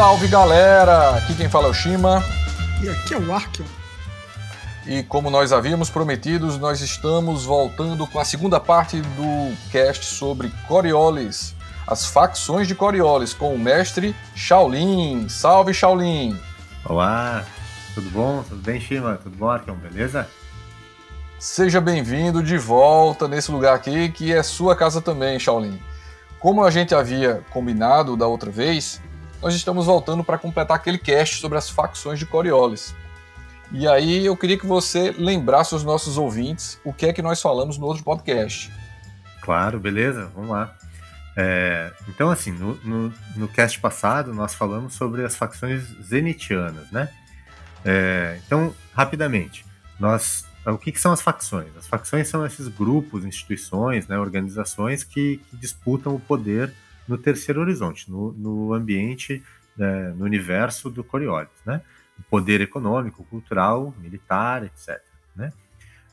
salve galera! Aqui quem fala é o Shima. E aqui é o Arkion. E como nós havíamos prometido, nós estamos voltando com a segunda parte do cast sobre Coriolis, as facções de Coriolis, com o mestre Shaolin. Salve Shaolin! Olá, tudo bom? Tudo bem, Shima? Tudo bom, Arkion? Beleza? Seja bem-vindo de volta nesse lugar aqui, que é sua casa também, Shaolin. Como a gente havia combinado da outra vez, nós estamos voltando para completar aquele cast sobre as facções de Coriolis. E aí eu queria que você lembrasse os nossos ouvintes o que é que nós falamos no outro podcast. Claro, beleza, vamos lá. É, então, assim, no, no, no, cast passado nós falamos sobre as facções zenitianas, né? É, então, rapidamente, nós, o que, que, são as facções? As facções são esses grupos, instituições, né, organizações que, que disputam o poder no terceiro horizonte, no, no ambiente, né, no universo do Coriolis, né? O poder econômico, cultural, militar, etc. Né?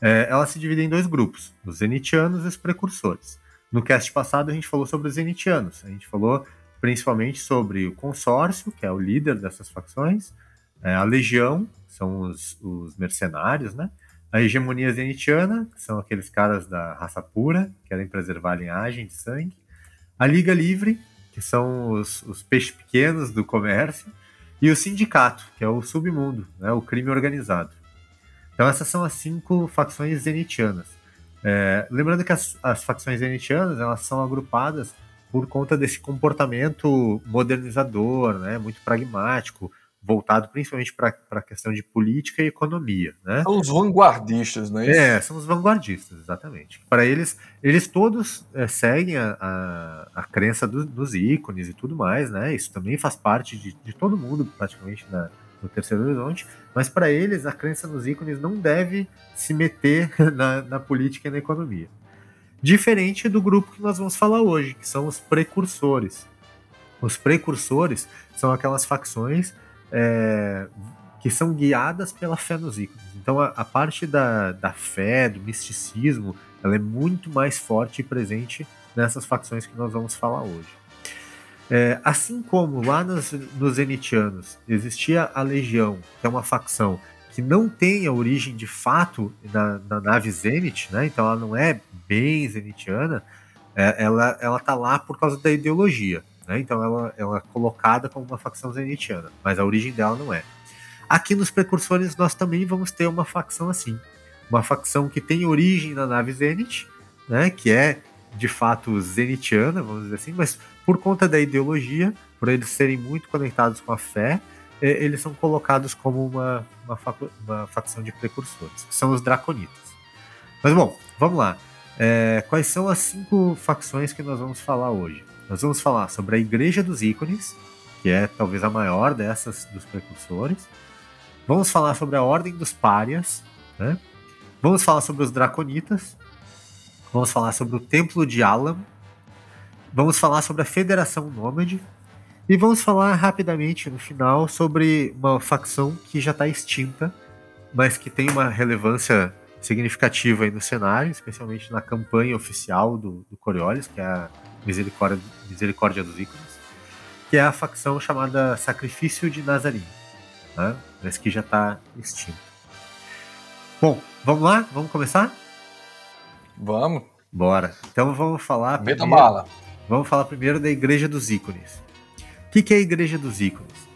É, ela se divide em dois grupos, os zenitianos e os precursores. No cast passado a gente falou sobre os zenitianos, a gente falou principalmente sobre o consórcio, que é o líder dessas facções, é, a legião, são os, os mercenários, né? A hegemonia zenitiana, que são aqueles caras da raça pura, que querem preservar a linhagem de sangue, a Liga Livre, que são os, os peixes pequenos do comércio, e o Sindicato, que é o submundo, né, o crime organizado. Então essas são as cinco facções zenitianas. É, lembrando que as, as facções zenitianas elas são agrupadas por conta desse comportamento modernizador, né, muito pragmático, voltado principalmente para a questão de política e economia. Né? São os vanguardistas, não é isso? É, são os vanguardistas, exatamente. Para eles, eles todos é, seguem a, a, a crença do, dos ícones e tudo mais, né? Isso também faz parte de, de todo mundo, praticamente, na, no Terceiro Horizonte, mas para eles a crença nos ícones não deve se meter na, na política e na economia. Diferente do grupo que nós vamos falar hoje, que são os precursores. Os precursores são aquelas facções é, que são guiadas pela fé nos ícones. Então a, a, parte da, da fé, do misticismo, ela é muito mais forte e presente nessas facções que nós vamos falar hoje. É, assim como lá nos, nos Zenitianos existia a Legião, que é uma facção que não tem a origem de fato na, na nave Zenit, né? então ela não é bem zenitiana, é, ela, ela tá lá por causa da ideologia. Né? Então ela, ela é colocada como uma facção zenitiana, mas a origem dela não é. Aqui nos Precursores nós também vamos ter uma facção assim. Uma facção que tem origem na nave Zenit, né? que é de fato zenitiana, vamos dizer assim, mas por conta da ideologia, por eles serem muito conectados com a fé, é, eles são colocados como uma, uma, uma facção de precursores, que são os Draconitas. Mas bom, vamos lá. É, quais são as cinco facções que nós vamos falar hoje? Nós vamos falar sobre a Igreja dos Ícones, que é talvez a maior dessas dos precursores. Vamos falar sobre a Ordem dos Párias, né? Vamos falar sobre os Draconitas. Vamos falar sobre o Templo de Alam. Vamos falar sobre a Federação Nômade. E vamos falar rapidamente no final sobre uma facção que já está extinta, mas que tem uma relevância significativa aí no cenário, especialmente na campanha oficial do, do Coriolis, que é a Misericórdia, Misericórdia dos Ícones, que é a facção chamada Sacrifício de Nazarim, né? mas que já está extinta. Bom, vamos lá? Vamos começar? Vamos. Bora. Então vamos falar. Meta bala. Vamos falar primeiro da Igreja dos Ícones. O que, que é a Igreja dos Ícones?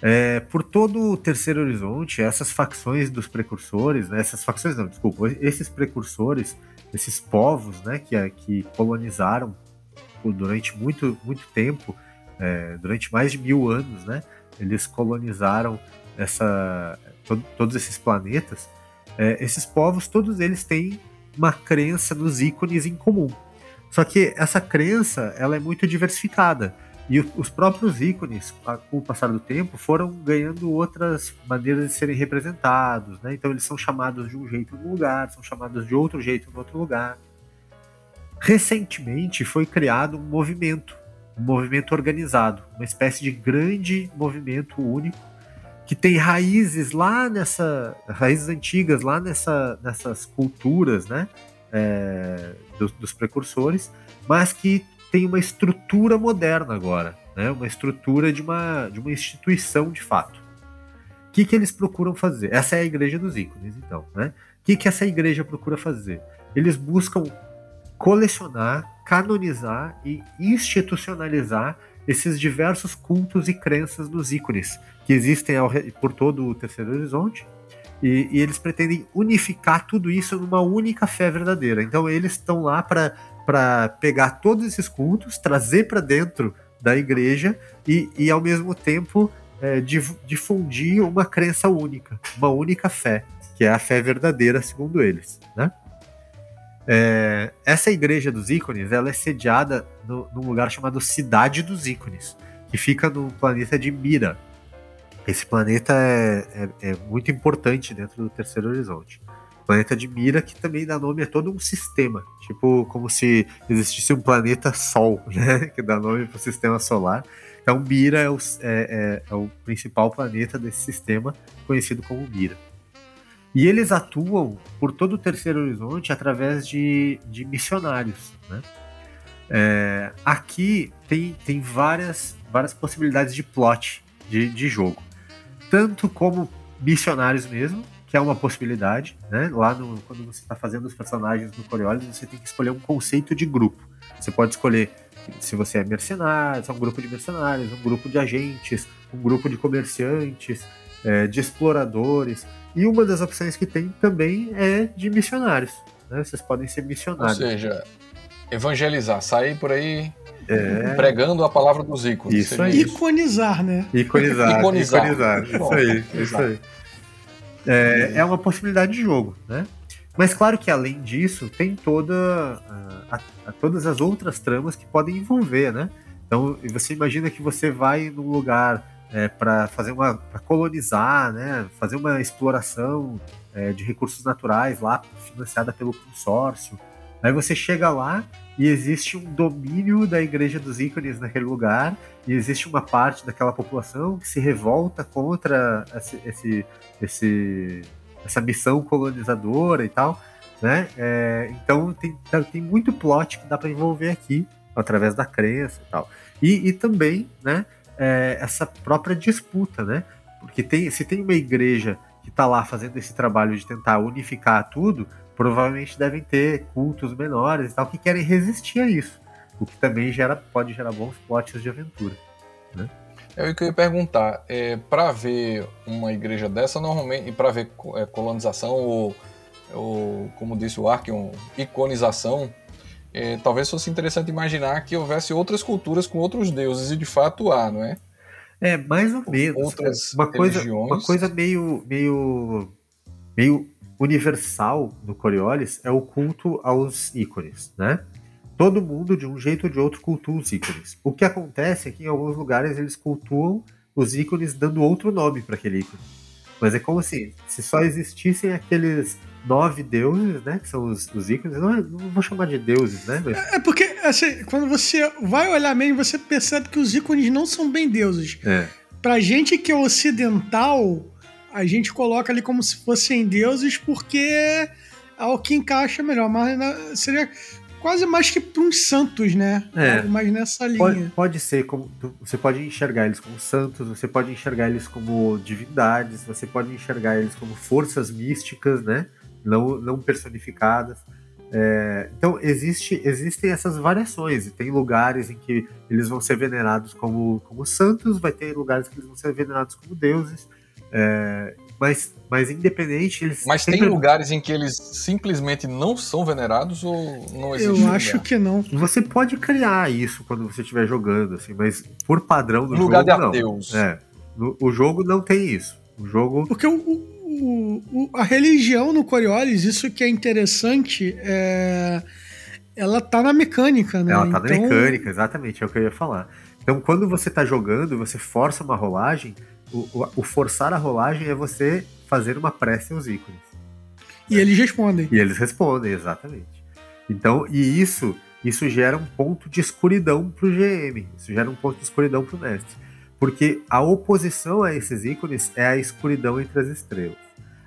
É, por todo o terceiro horizonte, essas facções dos precursores, né, essas facções não, desculpa, esses precursores, esses povos né, que, que colonizaram durante muito, muito tempo, é, durante mais de mil anos, né, eles colonizaram essa, to, todos esses planetas. É, esses povos, todos eles têm uma crença nos ícones em comum. Só que essa crença ela é muito diversificada. E os próprios ícones, com o passar do tempo, foram ganhando outras maneiras de serem representados. Né? Então eles são chamados de um jeito no lugar, são chamados de outro jeito no outro lugar. Recentemente foi criado um movimento, um movimento organizado, uma espécie de grande movimento único que tem raízes lá nessa raízes antigas lá nessa, nessas culturas, né, é, dos, dos precursores, mas que tem uma estrutura moderna agora. né, uma estrutura de uma, de uma instituição de fato. O que, que eles procuram fazer? Essa é a igreja dos ícones, então. Né? O que, que essa igreja procura fazer? Eles buscam colecionar, canonizar e institucionalizar esses diversos cultos e crenças dos ícones que existem ao, por todo o Terceiro Horizonte. E, e, eles pretendem unificar tudo isso numa única fé verdadeira. Então eles estão lá para pegar todos esses cultos, trazer para dentro da igreja e, e ao mesmo tempo é, difundir uma crença única, uma única fé, que é a fé verdadeira, segundo eles. Né? É, essa igreja dos ícones ela é sediada no, num lugar chamado Cidade dos Ícones, que fica no planeta de Mira. Esse planeta é, é, é muito importante dentro do Terceiro Horizonte planeta de Mira, que também dá nome a todo um sistema. Tipo, como se existisse um planeta Sol, né? Que dá nome para o sistema solar. Então, Mira é o, é, é, é o principal planeta desse sistema, conhecido como Mira. E eles atuam por todo o Terceiro Horizonte através de, de missionários. Né? É, aqui tem, tem várias, várias possibilidades de plot de, de jogo. Tanto como missionários mesmo, que é uma possibilidade, né? Lá no, quando você está fazendo os personagens no Coriolis, você tem que escolher um conceito de grupo. Você pode escolher se você é mercenário, se é um grupo de mercenários, um grupo de agentes, um grupo de comerciantes, é, de exploradores. E uma das opções que tem também é de missionários. Né? Vocês podem ser missionários. Ou seja, evangelizar, sair por aí é... pregando a palavra dos ícones. Isso aí. Iconizar, né? Iconizar. Iconizar. Iconizar. Isso aí, isso aí. É, é uma possibilidade de jogo, né? Mas claro que além disso, tem toda a, a, todas as outras tramas que podem envolver, né? Então você imagina que você vai num lugar é, para fazer uma pra colonizar, né? Fazer uma exploração é, de recursos naturais lá financiada pelo consórcio. Aí você chega lá e existe um domínio da Igreja dos Ícones naquele lugar, e existe uma parte daquela população que se revolta contra esse, esse, esse essa missão colonizadora e tal, né? É, então tem, tem muito plot que dá para envolver aqui, através da crença e tal. E, e também, né, é, essa própria disputa, né? Porque tem, se tem uma igreja que está lá fazendo esse trabalho de tentar unificar tudo, provavelmente devem ter cultos menores e tal que querem resistir a isso. O que também gera, pode gerar bons plots de aventura. Né? É o que eu ia perguntar. É, para ver uma igreja dessa, normalmente, e para ver é, colonização ou, ou, como disse o Arkion, iconização, é, talvez fosse interessante imaginar que houvesse outras culturas com outros deuses, e de fato há, não é? É, mais ou menos. Outras uma coisa, uma coisa meio, meio, meio universal no Coriolis é o culto aos ícones, né? Todo mundo, de um jeito ou de outro, cultua os ícones. O que acontece é que em alguns lugares eles cultuam os ícones dando outro nome para aquele ícone. Mas é como se, se só existissem aqueles nove deuses, né? Que são os, os ícones. Não, não, vou chamar de deuses, né? Mas... É, é porque, assim, quando você vai olhar mesmo, você percebe que os ícones não são bem deuses. É. Pra gente que é ocidental, a gente coloca ali como se fossem deuses porque é o que encaixa melhor, mas seria quase mais que para uns santos, né? É. Mais nessa linha. Pode, pode, ser como você pode enxergar eles como santos, você pode enxergar eles como divindades, você pode enxergar eles como forças místicas, né? Não, não personificadas. É, então existe, existem essas variações. Tem lugares em que eles vão ser venerados como, como santos, vai ter lugares que eles vão ser venerados como deuses. É, mas, mas independente, eles. Mas sempre... tem lugares em que eles simplesmente não são venerados ou não existe? Eu acho que não. Você pode criar isso quando você estiver jogando, assim, mas por padrão do lugar jogo. Lugar de ateus. Não. É, no, o jogo não tem isso. O jogo. Porque o, o, o, a religião no Coriolis, isso que é interessante, é... ela tá na mecânica, né? Ela tá então... na mecânica, exatamente, é o que eu ia falar. Então, quando você tá jogando, você força uma rolagem, o, o, forçar a rolagem é você fazer uma prece aos ícones. E eles respondem. E eles respondem, exatamente. Então, e isso, isso gera um ponto de escuridão pro GM. Isso gera um ponto de escuridão pro mestre. Porque a oposição a esses ícones é a escuridão entre as estrelas.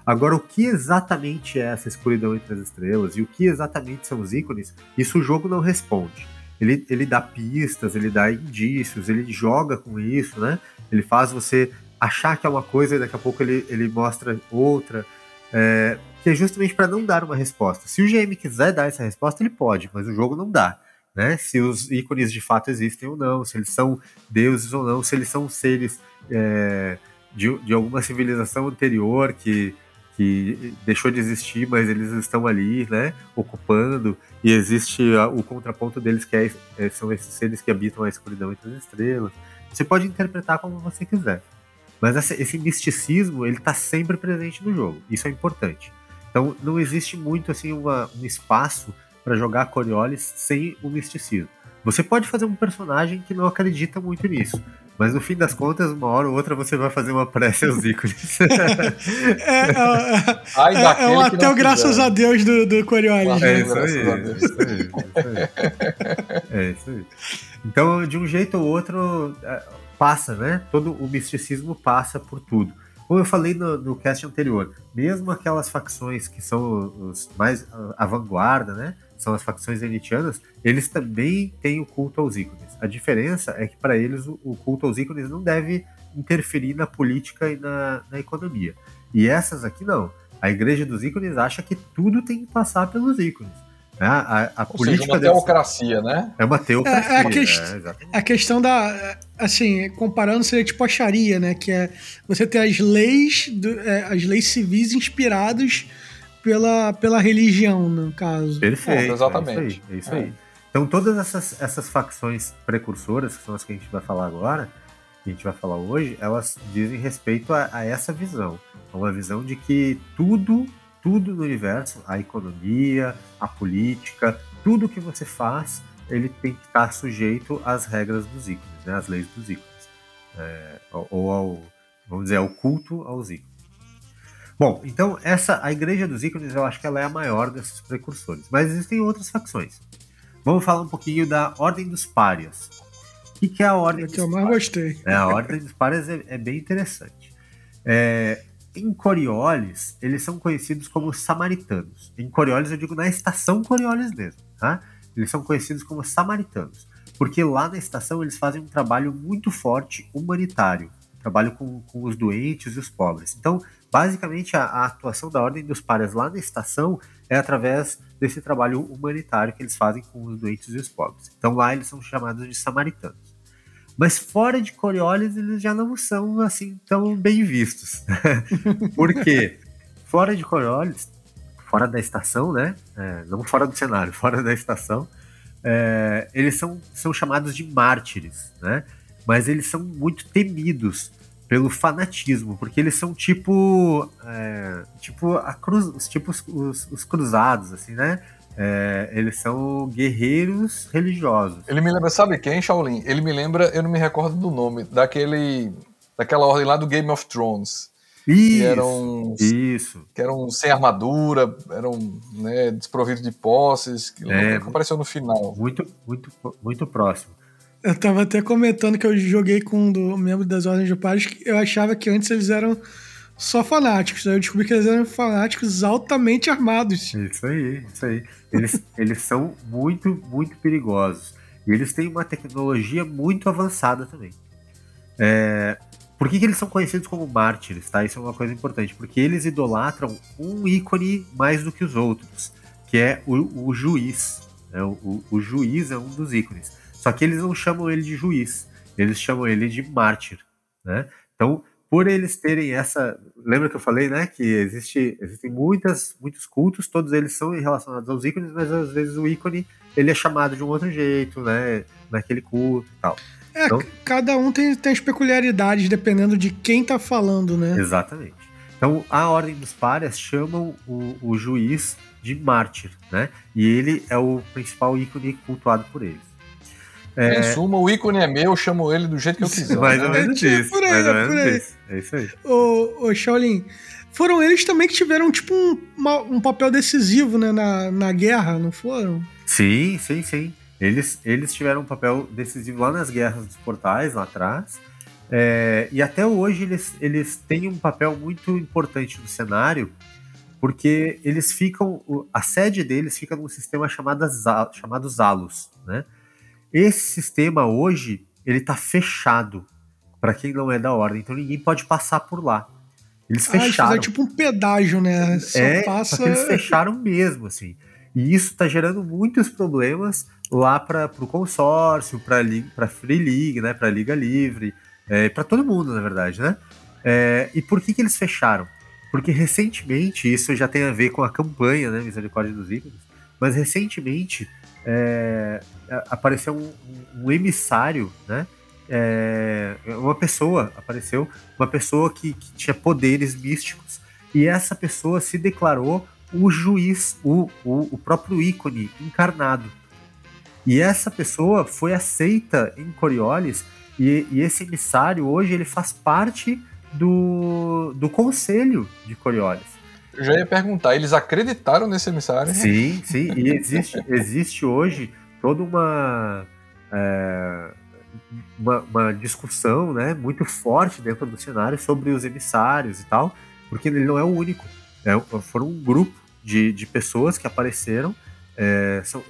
Agora, o que exatamente é essa escuridão entre as estrelas e o que exatamente são os ícones, isso o jogo não responde. ele, ele dá pistas, ele dá indícios, ele joga com isso, né? Ele faz você achar que é uma coisa e daqui a pouco ele, ele mostra outra. É, que é justamente para não dar uma resposta. Se o GM quiser dar essa resposta, ele pode, mas o jogo não dá. Né? Se os ícones de fato existem ou não, se eles são deuses ou não, se eles são seres é, de, de alguma civilização anterior que, que deixou de existir, mas eles estão ali, né, ocupando, e existe o contraponto deles que é, é, são esses seres que habitam a escuridão entre as estrelas. Você pode interpretar como você quiser. Mas esse, esse misticismo, ele está sempre presente no jogo. Isso é importante. Então, não existe muito assim uma, um espaço para jogar Coriolis sem o misticismo. Você pode fazer um personagem que não acredita muito nisso, mas no fim das contas, uma hora ou outra você vai fazer uma prece aos ícones. é, é, é, é o até graças a Deus do, do Coriolis. É isso, aí, é isso aí. É isso aí. Então, de um jeito ou outro, é, passa, né? Todo o misticismo passa por tudo. Como eu falei no, no cast anterior, mesmo aquelas facções que são os mais a vanguarda, né? São as facções elitianas, eles também têm o culto aos ícones. A diferença é que para eles o, o, culto aos ícones não deve interferir na política e na, na economia. E essas aqui não. A igreja dos ícones acha que tudo tem que passar pelos ícones. Né? A, a política seja, uma teocracia, né? É uma teocracia. É, a, quest... é, a questão da. Assim, comparando, seria tipo a Sharia, né? Que é você ter as leis, do, é, as leis civis inspiradas pela, pela religião, no caso. Perfeito. exatamente. É isso aí. É isso aí. É. Então, todas essas, essas facções precursoras, que são as que a gente vai falar agora, que a gente vai falar hoje, elas dizem respeito a, a essa visão. Uma visão de que tudo tudo no universo, a economia, a política, tudo que você faz, ele tem que estar sujeito às regras dos ícones, né, às leis dos ícones, é, ou ao, vamos dizer, ao culto aos ícones. Bom, então essa a igreja dos ícones eu acho que ela é a maior desses precursores, mas existem outras facções. Vamos falar um pouquinho da Ordem dos Párias. O que, que é a Ordem é dos que eu mais gostei. É, a Ordem dos Párias é, é bem interessante. É, em Coriolis, eles são conhecidos como samaritanos. Em Coriolis, eu digo na estação Coriolis mesmo, tá? Eles são conhecidos como samaritanos, porque lá na estação eles fazem um trabalho muito forte humanitário, trabalho com, com os doentes e os pobres. Então, basicamente, a, a atuação da Ordem dos Pares lá na estação é através desse trabalho humanitário que eles fazem com os doentes e os pobres. Então, lá eles são chamados de samaritanos. Mas fora de Coriolis, eles já não são assim tão bem vistos. Por quê? fora de Coriolis, fora da estação, né? É, não fora do cenário, fora da estação, é, eles são, são chamados de mártires, né? Mas eles são muito temidos pelo fanatismo, porque eles são tipo, é, tipo a cruz, tipo os, os, os cruzados, assim, né? É, eles são guerreiros religiosos. Ele me lembra, sabe quem, Shaolin? Ele me lembra, eu não me recordo do nome, daquele. daquela ordem lá do Game of Thrones. Isso, que eram, isso. Que eram sem armadura, eram né, desprovidos de posses, que é, apareceu no final. Muito, muito, muito próximo. Eu tava até comentando que eu joguei com um do membro das Ordens de Pares que eu achava que antes eles eram só fanáticos. Aí eu descobri que eles eram fanáticos altamente armados. Isso aí, isso aí. Eles, eles são muito, muito perigosos. E eles têm uma tecnologia muito avançada também. É, por que, que, eles são conhecidos como mártires, tá? Isso é uma coisa importante. Porque eles idolatram um ícone mais do que os outros, que é o, o juiz. Né? O, o, o, juiz é um dos ícones. Só que eles não chamam ele de juiz, eles chamam ele de mártir. Né? Então, por eles terem essa. Lembra que eu falei, né? Que existe, existem muitas, muitos cultos, todos eles são relacionados aos ícones, mas às vezes o ícone ele é chamado de um outro jeito, né? Naquele culto e tal. É, então, cada um tem, tem as peculiaridades dependendo de quem tá falando, né? Exatamente. Então, a Ordem dos Párias chamam o, o juiz de mártir, né? E ele é o principal ícone cultuado por eles. É... Em suma, o ícone é meu, eu chamo ele do jeito que eu quiser. mais ou menos é, isso. Por aí, mais ou menos aí. isso. É isso aí. Ô, ô Shaolin, foram eles também que tiveram, tipo, um, uma, um papel decisivo, né, na, na guerra, não foram? Sim, sim, sim. Eles, eles tiveram um papel decisivo lá nas guerras dos portais, lá atrás. É, e até hoje eles, eles têm um papel muito importante no cenário, porque eles ficam. A sede deles fica num sistema chamado, chamado Zalos, né? Esse sistema hoje ele está fechado para quem não é da ordem, então ninguém pode passar por lá. Eles ah, fecharam. é tipo um pedágio, né? Só é, passa... eles fecharam mesmo, assim. E isso está gerando muitos problemas lá para o consórcio, para a Free League, né? Para a Liga Livre, é, para todo mundo, na verdade, né? É, e por que, que eles fecharam? Porque recentemente, isso já tem a ver com a campanha, né? Misericórdia dos Ícones, mas recentemente é, apareceu um, um, emissário, né? É, uma pessoa apareceu, uma pessoa que, que tinha poderes místicos, e essa pessoa se declarou o juiz, o, o, o próprio ícone encarnado. E essa pessoa foi aceita em Coriolis, e, e, esse emissário hoje ele faz parte do, do conselho de Coriolis. Eu já ia perguntar, eles acreditaram nesse emissário? Sim, sim, e existe, existe hoje toda uma, é, uma, uma, discussão né, muito forte dentro do cenário sobre os emissários e tal, porque ele não é o único. É, foram um grupo de, de pessoas que apareceram, é, são,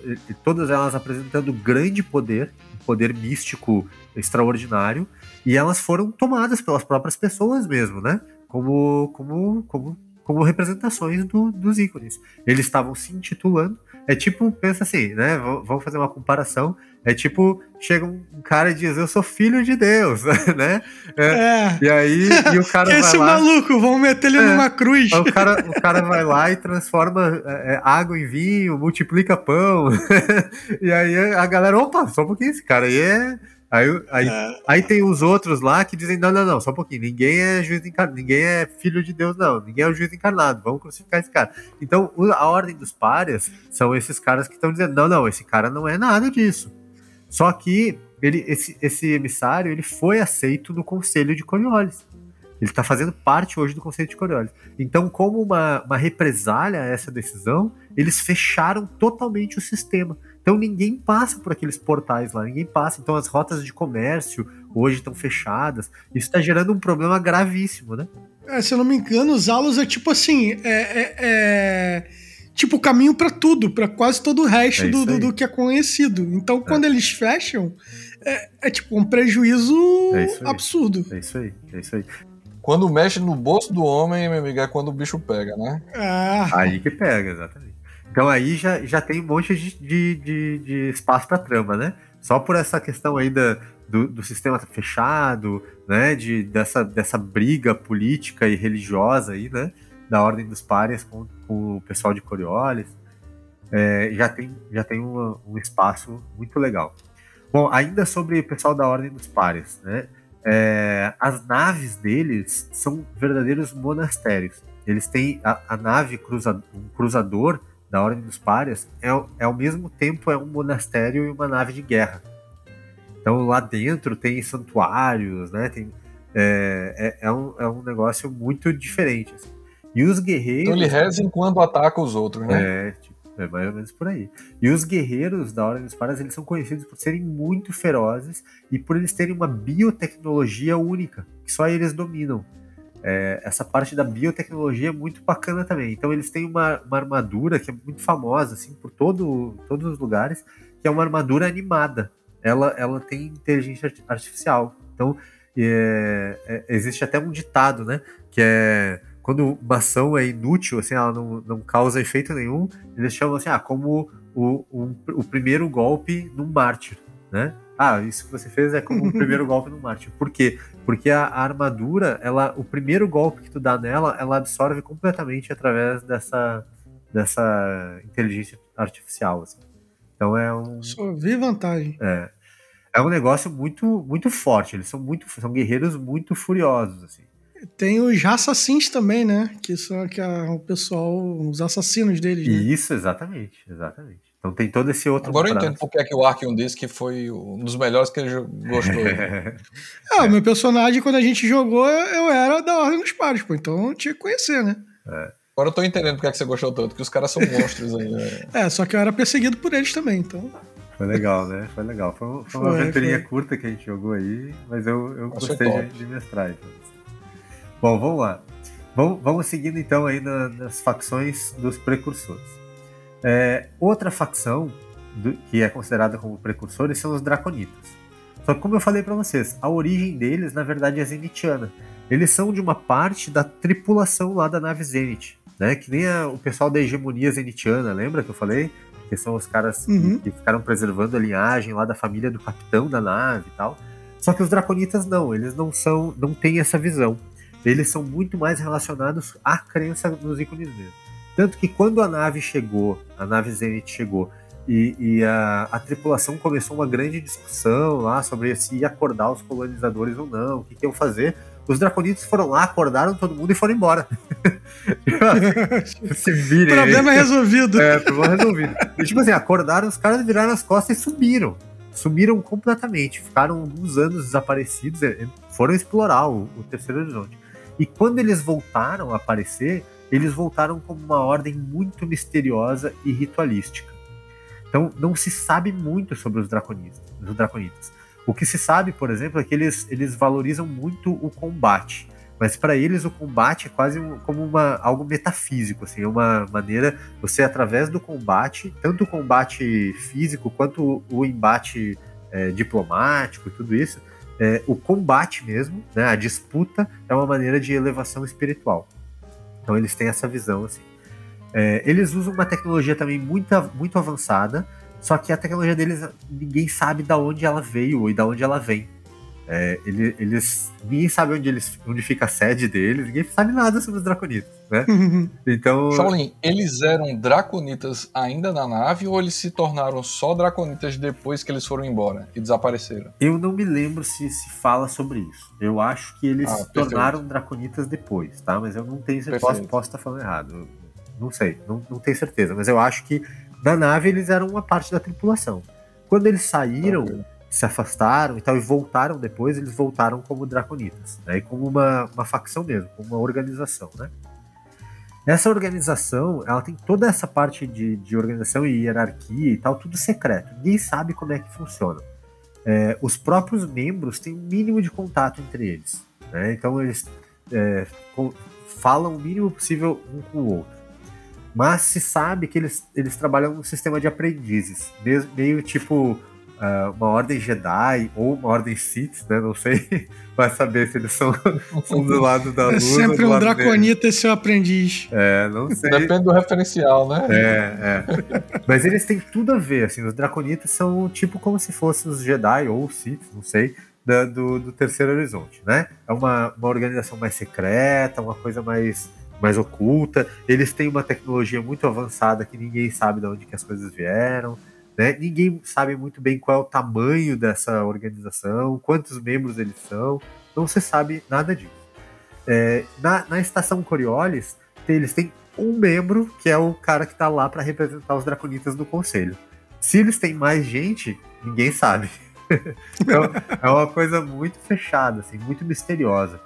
todas elas apresentando grande poder, um poder místico extraordinário, e elas foram tomadas pelas próprias pessoas mesmo, né? Como, como, como, como representações do, dos ícones. Eles estavam se intitulando. É tipo, pensa assim, né? Vamos fazer uma comparação. É tipo, chega um cara e diz, eu sou filho de Deus, né? É, é. E aí, e o cara Esse vai lá... maluco, vamos meter ele é, numa cruz. O cara, o cara vai lá e transforma é, é água em vinho, multiplica pão. e aí a galera, opa, só um pouquinho, esse cara aí é... Aí, aí, é. aí tem os outros lá que dizem, não, não, não, só um pouquinho, ninguém é juiz encarnado, ninguém é filho de Deus, não, ninguém é o juiz encarnado, vamos crucificar esse cara. Então, a ordem dos párias são esses caras que estão dizendo, não, não, esse cara não é nada disso. Só que ele, esse, esse emissário ele foi aceito no Conselho de Coriolis. Ele está fazendo parte hoje do Conselho de Coriolis. Então, como uma, uma represália a essa decisão, eles fecharam totalmente o sistema. Então ninguém passa por aqueles portais lá, ninguém passa. Então as rotas de comércio hoje estão fechadas. Isso está gerando um problema gravíssimo, né? É, se eu não me engano, usá-los é tipo assim, é, é, é tipo caminho para tudo, para quase todo o resto é do, do, do, que é conhecido. Então é. quando eles fecham, é, é, tipo um prejuízo absurdo. É isso aí, é isso aí. Quando mexe no bolso do homem, meu amigo, é quando o bicho pega, né? Ah. Aí que pega, exatamente. Então aí já, já tem um monte de, de, de, de espaço para trama, né? Só por essa questão aí do, do, sistema fechado, né? De, dessa, dessa briga política e religiosa aí, né? Da Ordem dos Párias com, com o pessoal de Coriolis. É, já tem, já tem um, espaço muito legal. Bom, ainda sobre o pessoal da Ordem dos Párias, né? É, as naves deles são verdadeiros monastérios. Eles têm a, a nave cruza, um cruzador da Ordem dos Párias é, é ao mesmo tempo é um monastério e uma nave de guerra. Então lá dentro tem santuários, né? Tem, é, é, é, um, é um negócio muito diferente. Assim. E os guerreiros. Então ele reza enquanto ataca os outros, né? É, tipo, é mais ou menos por aí. E os guerreiros da Ordem dos Párias eles são conhecidos por serem muito ferozes e por eles terem uma biotecnologia única, que só eles dominam é, essa parte da biotecnologia é muito bacana também. Então eles têm uma, uma armadura que é muito famosa assim por todo, todos os lugares, que é uma armadura animada. Ela, ela tem inteligência artificial. Então é, é, existe até um ditado, né? Que é quando uma ação é inútil, assim, ela não, não causa efeito nenhum, eles chamam assim, ah, como o, o, primeiro golpe num mártir, né? Ah, isso que você fez é como o primeiro golpe no Marte. Por quê? Porque a, a, armadura, ela, o primeiro golpe que tu dá nela, ela absorve completamente através dessa, dessa inteligência artificial. Assim. Então é um. Só vi vantagem. É. É um negócio muito, muito forte. Eles são muito, são guerreiros muito furiosos, assim. Tem os assassinos também, né? Que são que a, o pessoal, os assassinos deles. Né? Isso, exatamente, exatamente. Então tem todo esse outro. Agora eu entendo porque é que o Arkion disse que foi um dos melhores que ele gostou. ah, o meu personagem, quando a gente jogou, eu era da Ordem dos Pares, pô, então eu tinha que conhecer, né? É. Agora eu tô entendendo porque é que você gostou tanto, que os caras são monstros aí. Né? é, só que eu era perseguido por eles também, então. Foi legal, né? Foi legal. Foi, foi uma aventurinha curta que a gente jogou aí, mas eu, eu gostei de, de mestrar. Então. Bom, vamos lá. Vamos, vamos seguindo então aí na, nas facções dos precursores. É, outra facção do, que é considerada como precursores são os Draconitas. Só que como eu falei para vocês, a origem deles na verdade é zenitiana. Eles são de uma parte da tripulação lá da nave Zenith, né? Que nem a, o pessoal da hegemonia zenitiana, lembra que eu falei? Que são os caras uhum. que, que ficaram preservando a linhagem lá da família do capitão da nave e tal. Só que os draconitas não, eles não são, não têm essa visão. Eles são muito mais relacionados à crença nos ícones mesmo. Tanto que quando a nave chegou, a nave Zenith chegou, e, e a, a, tripulação começou uma grande discussão lá sobre se ia acordar os colonizadores ou não, o que, que iam fazer. Os draconitos foram lá, acordaram todo mundo e foram embora. se virem. Problema resolvido. É, problema resolvido. E, tipo assim, acordaram, os caras viraram as costas e sumiram. Sumiram completamente. Ficaram alguns anos desaparecidos. Foram explorar o, o terceiro horizonte. E quando eles voltaram a aparecer, eles voltaram como uma ordem muito misteriosa e ritualística. Então, não se sabe muito sobre os draconitas. Os draconitas. O que se sabe, por exemplo, é que eles, eles valorizam muito o combate. Mas para eles o combate é quase um, como uma, algo metafísico, assim, é uma maneira você através do combate, tanto o combate físico quanto o, o embate é, diplomático e tudo isso, é, o combate mesmo, né, a disputa é uma maneira de elevação espiritual. Então eles têm essa visão assim. É, eles usam uma tecnologia também muito, muito avançada, só que a tecnologia deles ninguém sabe da onde ela veio e da onde ela vem. É, ele, eles ninguém sabe onde eles onde fica a sede deles, ninguém sabe nada sobre os draconitas, né? então, Shaolin, eles eram draconitas ainda na nave ou eles se tornaram só draconitas depois que eles foram embora e desapareceram? Eu não me lembro se se fala sobre isso. Eu acho que eles ah, se tornaram draconitas depois, tá? Mas eu não tenho certeza, posso, posso estar falando errado. Não sei, não, não tenho certeza, mas eu acho que na nave eles eram uma parte da tripulação. Quando eles saíram, okay. Se afastaram e tal, e voltaram depois, eles voltaram como draconitas, né? Como uma, uma facção mesmo, como uma organização, né? Essa organização, ela tem toda essa parte de, de organização e hierarquia e tal, tudo secreto. Ninguém sabe como é que funciona. É, os próprios membros têm um mínimo de contato entre eles. Né? Então eles é, falam o mínimo possível um com o outro. Mas se sabe que eles, eles trabalham num sistema de aprendizes, meio tipo uh, uma ordem Jedi ou uma ordem Sith, né? Não sei. Vai saber se eles são, são do lado da luz. É sempre um draconita e seu aprendiz. É, não sei. Depende do referencial, né? É, é. Mas eles têm tudo a ver, assim. Os draconitas são tipo como se fossem os Jedi ou os Sith, não sei. Da, do, do Terceiro Horizonte, né? É uma, uma organização mais secreta, uma coisa mais mais oculta. Eles têm uma tecnologia muito avançada que ninguém sabe de onde que as coisas vieram. Né? Ninguém sabe muito bem qual é o tamanho dessa organização, quantos membros eles são. Não se sabe nada disso. É, na, na estação Coriolis, eles têm um membro que é o cara que está lá para representar os draconitas no conselho. Se eles têm mais gente, ninguém sabe. então, é uma coisa muito fechada, assim, muito misteriosa.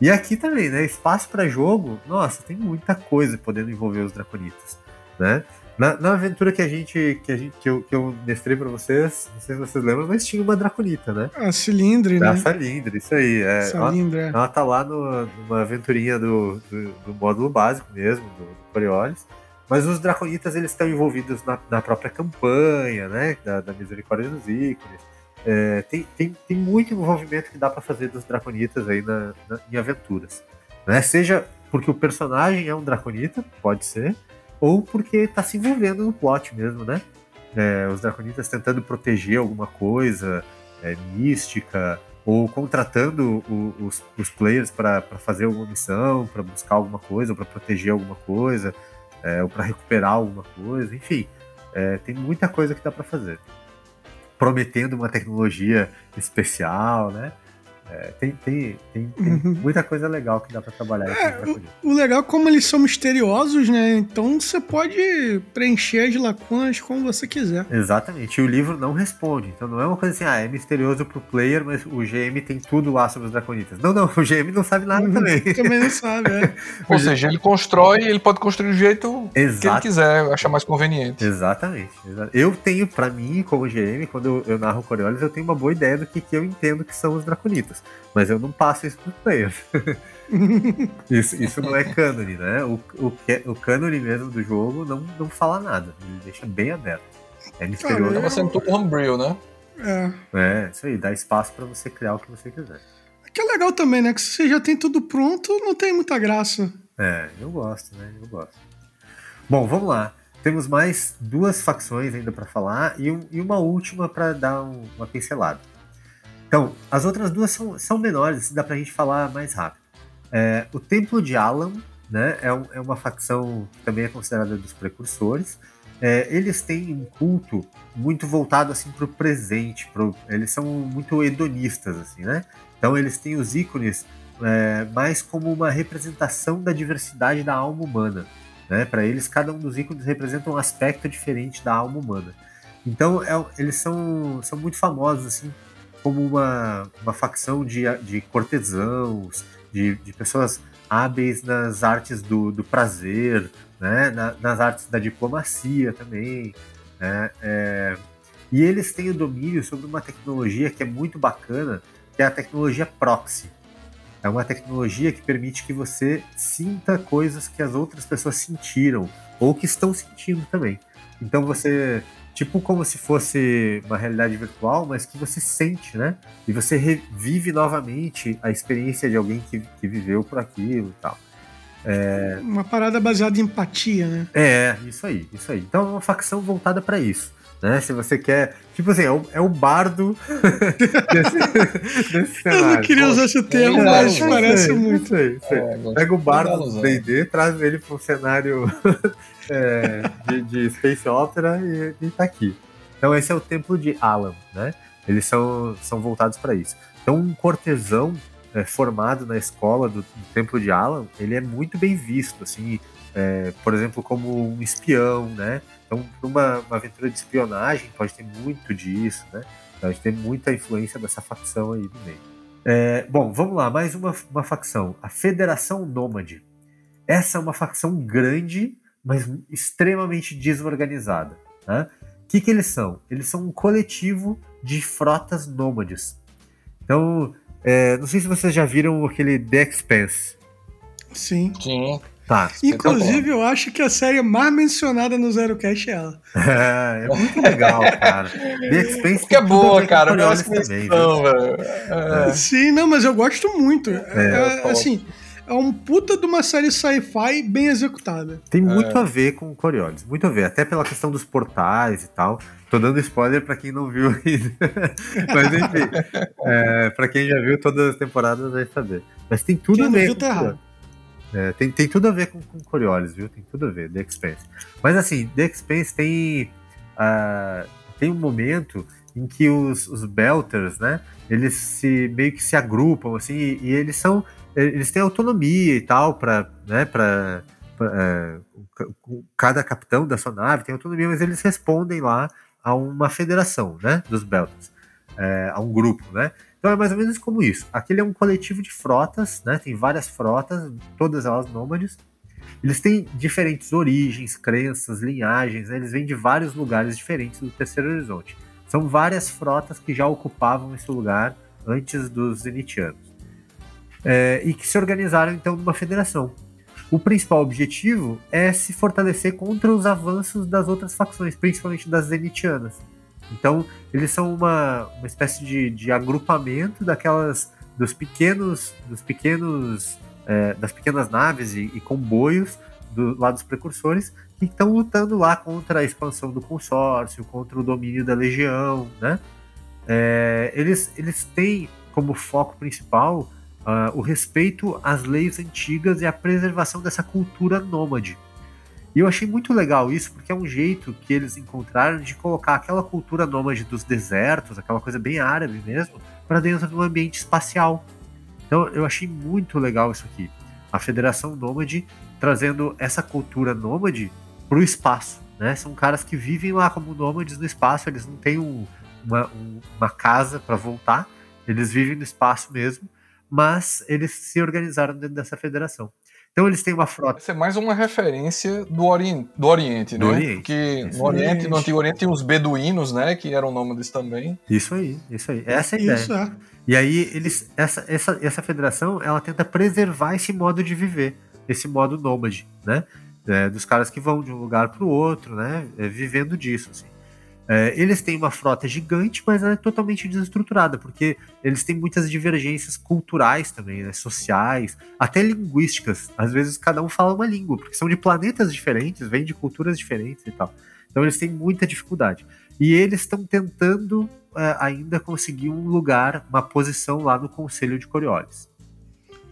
E aqui também, né? Espaço para jogo, nossa, tem muita coisa podendo envolver os draconitas, né? Na, na, aventura que a gente que a gente que eu, que eu mestrei para vocês, não sei se vocês lembram, mas tinha uma draconita, né? A cilindre, né? A cilindre, isso aí. É, cilindre, ela, é. ela tá lá no, numa aventurinha do, do, do, módulo básico mesmo, do, do Coriolis. Mas os draconitas eles estão envolvidos na, na própria campanha, né? Da, da Misericórdia dos Ícones. É, tem, tem, tem muito envolvimento que dá para fazer dos draconitas aí na, na, em aventuras. Né? Seja porque o personagem é um draconita, pode ser, ou porque está se envolvendo no plot mesmo, né? É, os draconitas tentando proteger alguma coisa é, mística, ou contratando o, os, os, players para fazer alguma missão, para buscar alguma coisa, ou para proteger alguma coisa, é, ou para recuperar alguma coisa, enfim. É, tem muita coisa que dá para fazer prometendo uma tecnologia especial, né? É, tem, tem, tem, tem uhum. muita coisa legal que dá para trabalhar. É, o, o, legal é como eles são misteriosos, né? Então você pode preencher as lacunas como você quiser. Exatamente. E o livro não responde. Então não é uma coisa assim, ah, é misterioso pro player, mas o GM tem tudo lá sobre os draconitas. Não, não, o GM não sabe nada uhum. também. também não sabe, é. Ou seja, ele constrói, ele pode construir do jeito Exato. que ele quiser, achar mais conveniente. Exatamente. Eu tenho, para mim, como GM, quando eu, eu narro Coriolis, eu tenho uma boa ideia do que, que eu entendo que são os draconitas. Mas eu não passo isso pro player. isso, isso não é cânone, né? O, o, o cânone mesmo do jogo não, não fala nada. Ele deixa bem aberto. É misterioso. Tava sendo tudo homebrew, né? É. É, isso aí, dá espaço para você criar o que você quiser. Que é legal também, né? Que se você já tem tudo pronto, não tem muita graça. É, eu gosto, né? Eu gosto. Bom, vamos lá. Temos mais duas facções ainda para falar e, um, e, uma última para dar um, uma pincelada. Então, as outras duas são, são menores, dá pra gente falar mais rápido. É, o Templo de Alam né, é, um, é, uma facção que também é considerada dos precursores. É, eles têm um culto muito voltado assim para o presente, pro, eles são muito hedonistas, assim, né? Então eles têm os ícones é, mais como uma representação da diversidade da alma humana. Né? Para eles, cada um dos ícones representa um aspecto diferente da alma humana. Então, é, eles são, são muito famosos assim como uma, uma facção de, de cortesãos, de, de pessoas hábeis nas artes do, do prazer, né? Na, nas artes da diplomacia também. Né? É, e eles têm o domínio sobre uma tecnologia que é muito bacana, que é a tecnologia proxy. É uma tecnologia que permite que você sinta coisas que as outras pessoas sentiram ou que estão sentindo também. Então você, tipo como se fosse uma realidade virtual, mas que você sente, né? E você revive novamente a experiência de alguém que, que viveu por aquilo e tal. É... Uma parada baseada em empatia, né? É, isso aí, isso aí. Então é uma facção voltada para isso. Né? Se você quer. Tipo assim, é o, é o bardo desse, desse cenário. Eu não queria usar esse termo, é, mas não, parece sei, muito. Sei, sei. É, Pega o bardo do DD, traz ele para um cenário é, de, de, Space Opera e, e tá aqui. Então, esse é o Templo de Alan, né? Eles são, são voltados para isso. Então, um cortesão é, formado na escola do, do, Templo de Alan, ele é muito bem visto, assim, é, por exemplo, como um espião, né? Então, numa uma aventura de espionagem, pode ter muito disso, né? Pode ter muita influência dessa facção aí no meio. É, bom, vamos lá, mais uma, uma facção. A Federação Nômade. Essa é uma facção grande, mas extremamente desorganizada. Né? O que, que eles são? Eles são um coletivo de frotas nômades. Então, é, não sei se vocês já viram aquele The Expanse. Sim. Sim. Tá. Inclusive, eu acho que a série mais mencionada no Zero Cash é ela. É, é muito legal, cara. The Expanse que é boa, cara. também, não, é. Sim, não, mas eu gosto muito. É, é, assim, é um puta de uma série sci-fi bem executada. Tem muito é. a ver com o Coriolis, muito a ver. Até pela questão dos portais e tal. Tô dando spoiler pra quem não viu ainda. Mas enfim, é, pra quem já viu todas as temporadas vai saber. Mas tem tudo quem a ver. Não viu, tá errado. É, tem, tem tudo a ver com, com Coriolis, viu? Tem tudo a ver, The Expanse. Mas assim, The Expanse tem, uh, tem um momento em que os, os Belters, né, eles se meio que se agrupam, assim, e, e eles são, eles têm autonomia e tal para, né, para é, cada capitão da sua nave tem autonomia, mas eles respondem lá a uma federação, né, dos Belters, é, a um grupo, né, então é mais ou menos como isso. Aquele é um coletivo de frotas, né? Tem várias frotas, todas elas nômades. Eles têm diferentes origens, crenças, linhagens, né? eles vêm de vários lugares diferentes do Terceiro Horizonte. São várias frotas que já ocupavam esse lugar antes dos Zenitianos. É, e que se organizaram então numa federação. O principal objetivo é se fortalecer contra os avanços das outras facções, principalmente das Zenitianas. Então, eles são uma, uma espécie de, de agrupamento daquelas dos pequenos, dos pequenos, é, das pequenas naves e, e comboios do lado dos precursores que estão lutando lá contra a expansão do consórcio, contra o domínio da legião, né? É, eles, eles têm como foco principal uh, o respeito às leis antigas e a preservação dessa cultura nômade. E eu achei muito legal isso, porque é um jeito que eles encontraram de colocar aquela cultura nômade dos desertos, aquela coisa bem árabe mesmo, para dentro do ambiente espacial. Então eu achei muito legal isso aqui. A Federação Nômade trazendo essa cultura nômade para o espaço. Né? São caras que vivem lá como nômades no espaço, eles não têm um, uma, um, uma casa para voltar, eles vivem no espaço mesmo, mas eles se organizaram dentro dessa federação. Então eles têm uma frota. Isso é mais uma referência do, ori do Oriente, do né? Oriente. Porque no Oriente, no Antigo Oriente, tem os beduínos, né? Que eram nômades também. Isso aí, isso aí. Essa é a isso, ideia. É. E aí, eles, essa, essa, essa federação, ela tenta preservar esse modo de viver, esse modo nômade, né? É, dos caras que vão de um lugar para o outro, né? É, vivendo disso, assim. É, eles têm uma frota gigante, mas ela é totalmente desestruturada, porque eles têm muitas divergências culturais também, né, sociais, até linguísticas. Às vezes cada um fala uma língua, porque são de planetas diferentes, vêm de culturas diferentes e tal. Então eles têm muita dificuldade. E eles estão tentando é, ainda conseguir um lugar, uma posição lá no Conselho de Coriolis.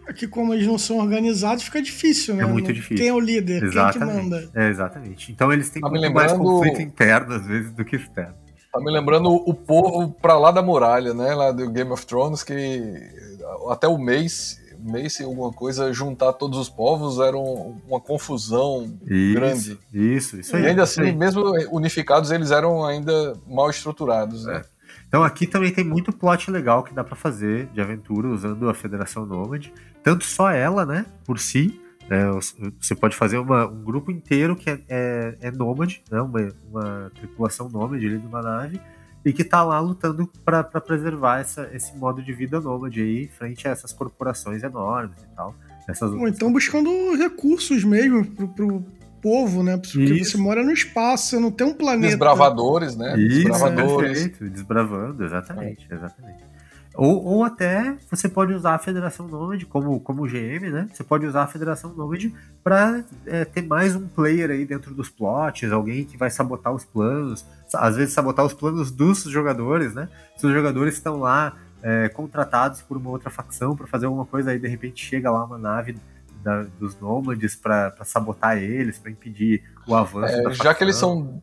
Aqui, como eles não são organizados, fica difícil, né? É muito difícil. Quem é o líder? Exatamente. Quem é que manda? É, exatamente. Então eles têm tá muito lembrando... mais conflito interno, às vezes, do que externo. Tá me lembrando o povo pra lá da muralha, né? Lá do Game of Thrones, que até o mês, mês alguma coisa, juntar todos os povos era uma confusão isso, grande. Isso, isso aí. E ainda assim, mesmo unificados, eles eram ainda mal estruturados, né? É. Então aqui também tem muito plot legal que dá para fazer de aventura usando a Federação Nômade. Tanto só ela, né, por si. Né, você pode fazer uma, um grupo inteiro que é, é, é nômade, né, uma, uma tripulação nômade ali de uma nave, e que tá lá lutando para preservar essa, esse modo de vida nômade aí, frente a essas corporações enormes e tal. Essas Ou então buscando recursos mesmo pro, pro povo, né? Porque Isso. você mora no espaço, você não tem um planeta. Desbravadores, né? Isso, Desbravadores. Perfeito. Desbravando, exatamente, exatamente. Ou, ou até você pode usar a Federação Nômade como, como GM, né? Você pode usar a Federação Nômade para é, ter mais um player aí dentro dos plots, alguém que vai sabotar os planos, às vezes sabotar os planos dos jogadores, né? Se os jogadores estão lá é, contratados por uma outra facção para fazer alguma coisa, aí de repente chega lá uma nave da, dos nômades para sabotar eles, para impedir o avanço. É, já facção. que eles são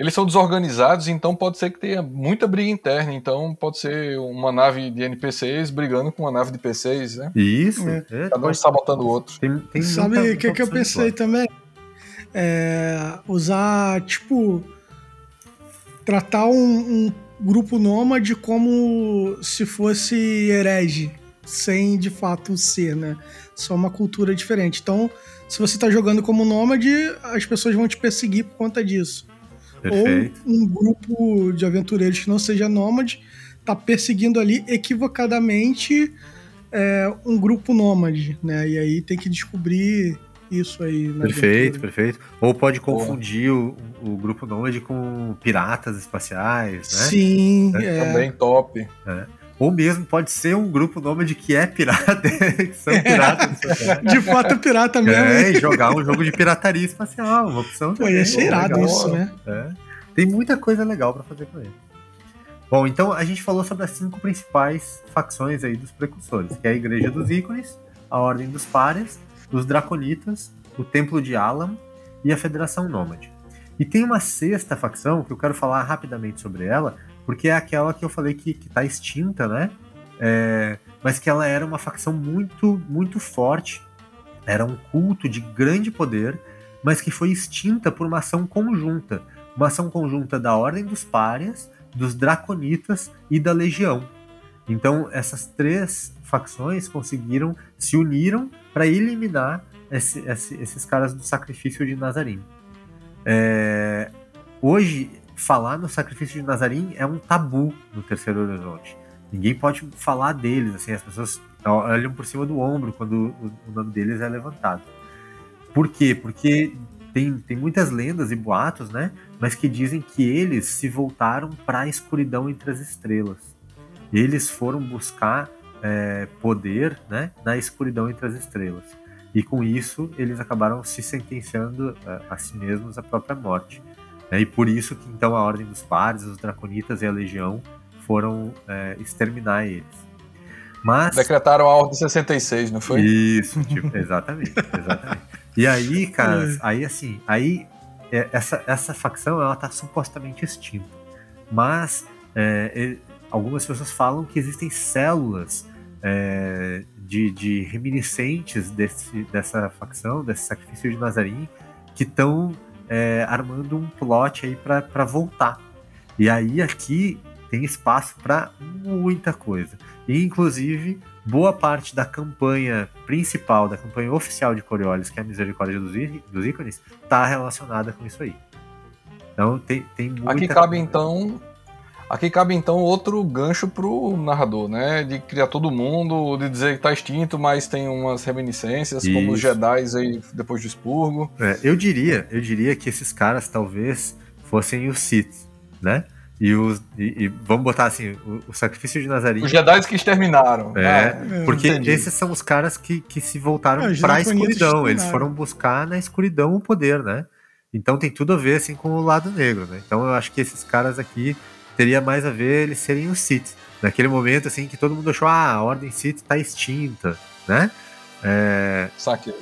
eles são desorganizados, então pode ser que tenha muita briga interna. Então pode ser uma nave de NPCs brigando com uma nave de PCs, né? Isso. É. É, Cada um sabotando o outro. Tem, tem Sabe o que, que eu pensei também? É, usar, tipo, tratar um, um grupo nômade como se fosse herege, sem de fato ser, né? Só uma cultura diferente. Então, se você está jogando como nômade, as pessoas vão te perseguir por conta disso. Perfeito. Ou um grupo de aventureiros que não seja nômade tá perseguindo ali equivocadamente é, um grupo nômade, né? E aí tem que descobrir isso aí. perfeito, aventura. perfeito. Ou pode confundir o, o, grupo nômade com piratas espaciais, né? Sim, é. é. Também top. É. Ou mesmo pode ser um grupo nômade que é pirata, que são piratas. de fato, pirata mesmo. É, e jogar um jogo de pirataria espacial, uma opção. Pô, ia ser irado isso, né? É. Tem muita coisa legal para fazer com ele. Bom, então a gente falou sobre as cinco principais facções aí dos precursores, que é a Igreja dos Ícones, a Ordem dos Pares, os Draconitas, o Templo de Alam e a Federação Nômade. E tem uma sexta facção que eu quero falar rapidamente sobre ela, porque é aquela que eu falei que, está extinta, né? É, mas que ela era uma facção muito, muito forte, era um culto de grande poder, mas que foi extinta por uma ação conjunta. Uma ação conjunta da Ordem dos Párias, dos Draconitas e da Legião. Então, essas três facções conseguiram, se uniram para eliminar esse, esse, esses caras do sacrifício de Nazarim. É, hoje, falar no sacrifício de Nazarim é um tabu no Terceiro Horizonte. Ninguém pode falar deles, assim, as pessoas olham por cima do ombro quando o nome deles é levantado. Por quê? Porque tem, tem muitas lendas e boatos, né? Mas que dizem que eles se voltaram para a escuridão entre as estrelas. Eles foram buscar é, poder, né? Na escuridão entre as estrelas. E com isso, eles acabaram se sentenciando a, a si mesmos a própria morte. Né? E por isso que então a Ordem dos Pares, os Draconitas e a Legião foram é, exterminar eles. Mas... Decretaram a Ordem 66, não foi? Isso, tipo, exatamente, exatamente. E aí, cara, é. aí assim, aí é, essa, essa facção ela tá supostamente extinta. Mas é, algumas pessoas falam que existem células é, de, de, reminiscentes desse, dessa facção, desse sacrifício de Nazarim, que estão é, armando um plot aí para voltar. E aí aqui tem espaço para muita coisa. E, inclusive, boa parte da campanha principal, da campanha oficial de Coriolis, que é a Misericórdia dos, dos Ícones, está relacionada com isso aí. Então tem, tem muita Aqui cabe coisa. então Aqui cabe então outro gancho pro narrador, né? De criar todo mundo, de dizer que tá extinto, mas tem umas reminiscências, Isso. como os Jedi aí depois do expurgo. É, eu diria, eu diria que esses caras talvez fossem os Sith. né? E, os, e, e, vamos botar assim, o, o, sacrifício de Nazareno. Os Jedi que exterminaram. É, ah, porque entendi. esses são os caras que, que se voltaram é, para a escuridão. Eles foram buscar na escuridão o poder, né? Então tem tudo a ver assim com o lado negro, né? Então eu acho que esses caras aqui teria mais a ver eles serem os Sith. Naquele momento assim que todo mundo achou, ah, a Ordem Sith tá extinta, né? É...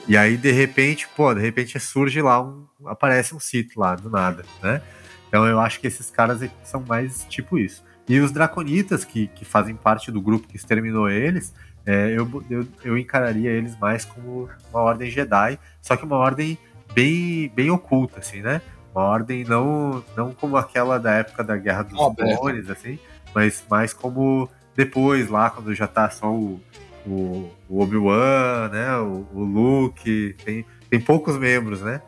E aí de repente, pô, de repente surge lá um, aparece um Sith lá do nada, né? Então eu acho que esses caras são mais tipo isso. E os Draconitas, que, que fazem parte do grupo que exterminou eles, é, eu, eu, eu encararia eles mais como uma ordem Jedi, só que uma ordem bem, bem oculta, assim, né? Uma ordem não, não como aquela da época da Guerra dos Clones, assim, mas mais como depois, lá, quando já tá só o, o, o Obi-Wan, né? O, o, Luke, tem, tem poucos membros, né?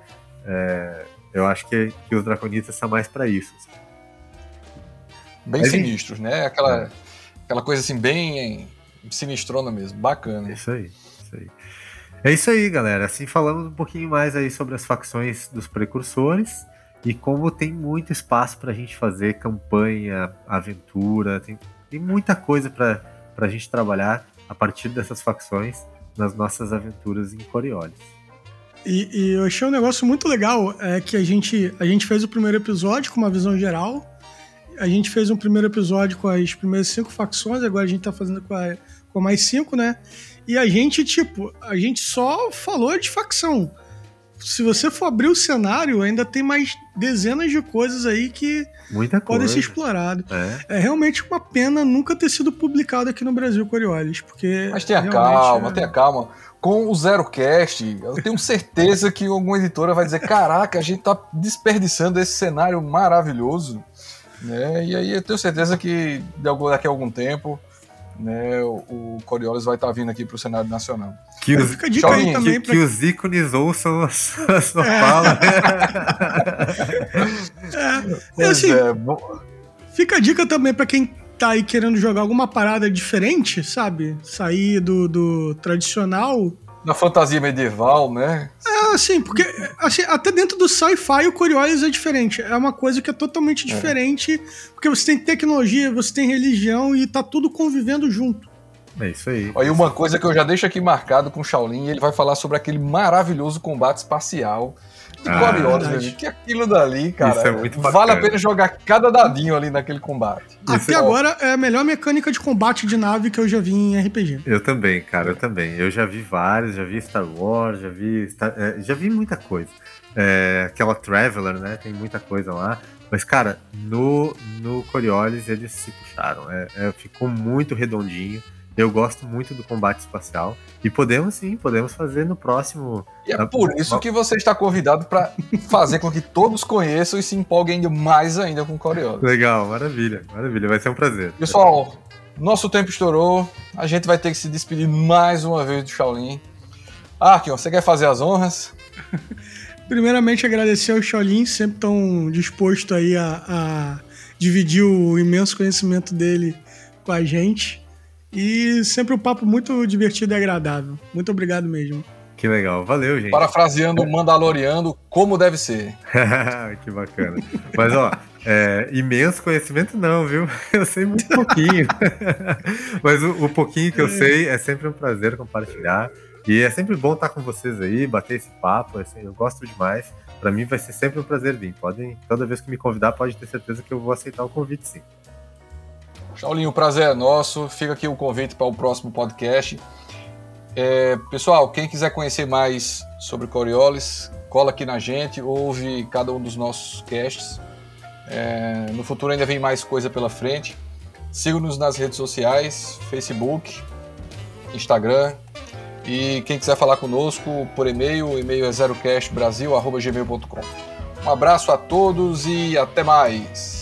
É, eu acho que, que os Draconitas são mais para isso. Assim. Bem Mas, sinistros, né? Aquela, é. aquela coisa assim, bem sinistrona mesmo. Bacana. Isso aí, isso aí. É isso aí, galera. Assim falamos um pouquinho mais aí sobre as facções dos precursores e como tem muito espaço para a gente fazer campanha, aventura, tem, tem muita coisa para a gente trabalhar a partir dessas facções nas nossas aventuras em Coriolis. E, e, eu achei um negócio muito legal, é que a gente, a gente fez o primeiro episódio com uma visão geral, a gente fez um primeiro episódio com as primeiras cinco facções, agora a gente tá fazendo com, a, com mais cinco, né? E a gente, tipo, a gente só falou de facção. Se você for abrir o cenário, ainda tem mais dezenas de coisas aí que Muita podem ser exploradas. É. é. realmente uma pena nunca ter sido publicado aqui no Brasil, Coriolis, porque... Mas tenha calma, é... tenha calma com o Zero Cast, eu tenho certeza que alguma editora vai dizer: caraca, a gente tá desperdiçando esse cenário maravilhoso. Né? E aí eu tenho certeza que daqui a algum tempo né, o Coriolis vai estar tá vindo aqui para o cenário nacional. Que os, Fica dica aí também que, pra... que os ícones ouçam a sua, sua é. fala. é, assim, é, Fica a dica também para quem tá aí querendo jogar alguma parada diferente, sabe? Sair do, do tradicional. Na fantasia medieval, né? É, assim, porque assim, até dentro do sci-fi o Coriolis é diferente. É uma coisa que é totalmente é. diferente, é. porque você tem tecnologia, você tem religião e tá tudo convivendo junto. É isso aí. Aí uma coisa que eu já deixo aqui marcado com o Shaolin, ele vai falar sobre aquele maravilhoso combate espacial de ah, Coriolis, que aquilo dali, cara, Isso é muito vale a pena jogar cada dadinho ali naquele combate. Até agora é a melhor mecânica de combate de nave que eu já vi em RPG. Eu também, cara, eu também. Eu já vi vários, já vi Star Wars, já vi, Star, é, já vi muita coisa. É, aquela Traveler, né? Tem muita coisa lá. Mas, cara, no, no Coriolis eles se puxaram. É, é, ficou muito redondinho. Eu gosto muito do combate espacial. E podemos sim, podemos fazer no próximo. E é por isso que você está convidado para fazer com que todos conheçam e se empolguem mais ainda com o Coriolis. Legal, maravilha, maravilha. Vai ser um prazer. Pessoal, nosso tempo estourou. A gente vai ter que se despedir mais uma vez do Shaolin. Arkion, você quer fazer as honras? Primeiramente, agradecer ao Shaolin, sempre tão disposto aí a, a dividir o imenso conhecimento dele com a gente. E sempre um papo muito divertido e agradável. Muito obrigado mesmo. Que legal, valeu, gente. Parafraseando Mandaloriano, como deve ser. que bacana. Mas, ó, é, imenso conhecimento não, viu? Eu sei muito pouquinho. Mas o, o, pouquinho que eu é. sei é sempre um prazer compartilhar. E é sempre bom estar com vocês aí, bater esse papo. Assim, eu gosto demais. Para mim vai ser sempre um prazer vir. Podem, toda vez que me convidar, pode ter certeza que eu vou aceitar o convite, sim. Shaolin, o prazer é nosso. Fica aqui o convite para o próximo podcast. É, pessoal, quem quiser conhecer mais sobre Coriolis, cola aqui na gente, ouve cada um dos nossos casts. É, no futuro ainda vem mais coisa pela frente. Siga-nos nas redes sociais, Facebook, Instagram. E quem quiser falar conosco por e-mail, o e-mail é zerocastbrasil.gmail.com. Um abraço a todos e até mais!